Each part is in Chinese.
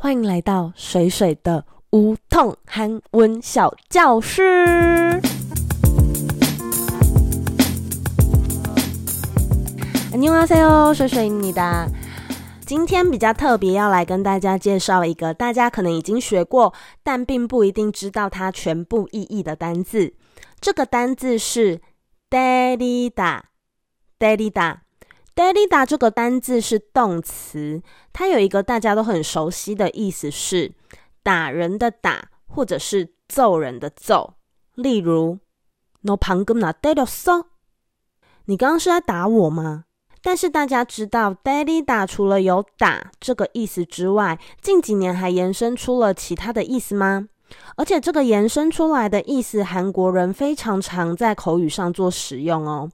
欢迎来到水水的无痛韩文小教室。牛蛙赛哦，水水你的，今天比较特别，要来跟大家介绍一个大家可能已经学过，但并不一定知道它全部意义的单字。这个单字是 daddy da，daddy da。daddy 打这个单字是动词，它有一个大家都很熟悉的意思是打人的打或者是揍人的揍。例如，no pangga na da dos 你刚刚是在打我吗？但是大家知道，daddy 打除了有打这个意思之外，近几年还延伸出了其他的意思吗？而且这个延伸出来的意思，韩国人非常常在口语上做使用哦。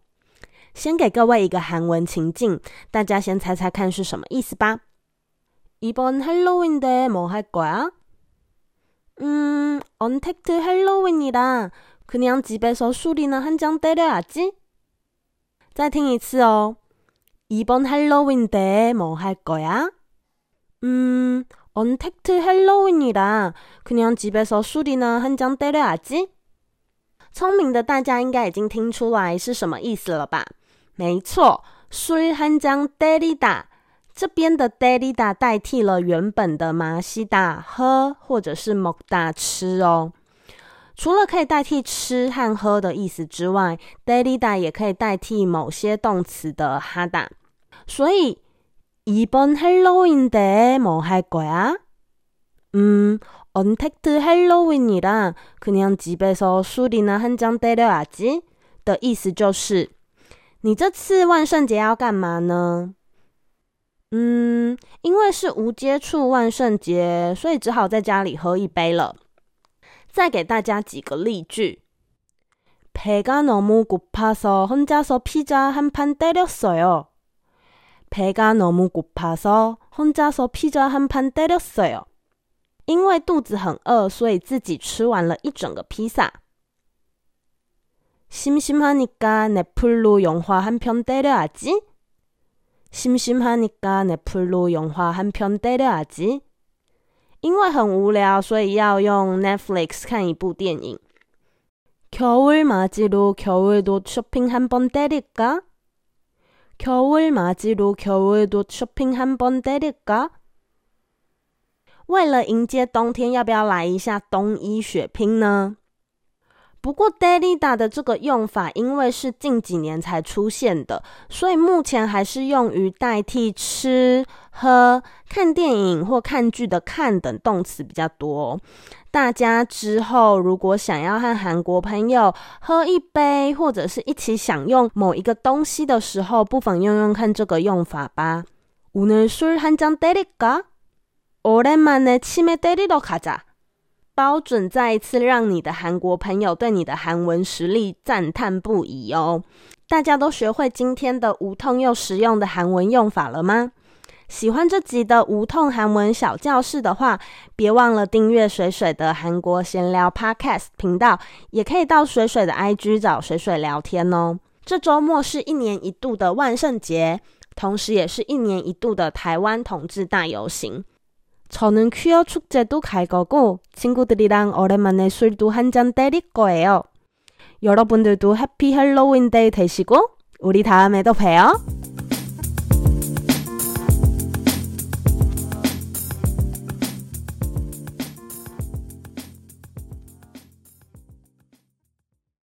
先给各位一个韩文情境，大家先猜猜看是什么意思吧。이번할로윈때뭐할거야嗯，언택트할로윈이라그냥집에서술이나한장때려야 지。 再听一次哦。이번할로윈때뭐할거야嗯，언택트할로윈이라그냥집에서술이나한장때려야 지。 聪明的大家应该已经听出来是什么意思了吧？ 没错，술한잔때리다这边的때리다代替了原本的마시다喝或者是먹다吃哦。除了可以代替吃和喝的意思之外，때리다也可以代替某些动词的하다。所以이번할로윈때뭐할거야嗯，언택트할로윈이라그냥집에서술이나한잔때려야지的意思就是。 你这次万圣节要干嘛呢？嗯，因为是无接触万圣节，所以只好在家里喝一杯了。再给大家几个例句：배가너무고파서혼자서피자한판때렸어요배가너무고파서혼자서피자한판때렸어요因为肚子很饿，所以自己吃完了一整个披萨。 심심하니까 넷플로 영화 한 편 때려야지. 심심하니까 넷플로 영화 한 편 때려야지. 因为很无聊，所以要用 Netflix 看一部电影。 겨울 맞이로 겨울옷 쇼핑 한번 때릴까? 겨울 맞이로 겨울옷 쇼핑 한번 때릴까? 为了迎接冬天，要不要来一下冬衣血拼呢？ 不过，“delida” 的这个用法，因为是近几年才出现的，所以目前还是用于代替吃、喝、看电影或看剧的“看”等动词比较多。大家之后如果想要和韩国朋友喝一杯，或者是一起享用某一个东西的时候，不妨用用看这个用法吧。오늘술한잔때릴까오랜만에침에때리러가자 包准再一次让你的韩国朋友对你的韩文实力赞叹不已哦！大家都学会今天的无痛又实用的韩文用法了吗？喜欢这集的无痛韩文小教室的话，别忘了订阅水水的韩国闲聊 Podcast 频道，也可以到水水的 IG 找水水聊天哦。这周末是一年一度的万圣节，同时也是一年一度的台湾同志大游行。 저는 퀴어 축제도 갈 거고 친구들이랑 오랜만에 술도 한 잔 때릴 거예요. 여러분들도 해피 할로윈 데이 되시고 우리 다음에도 봬요.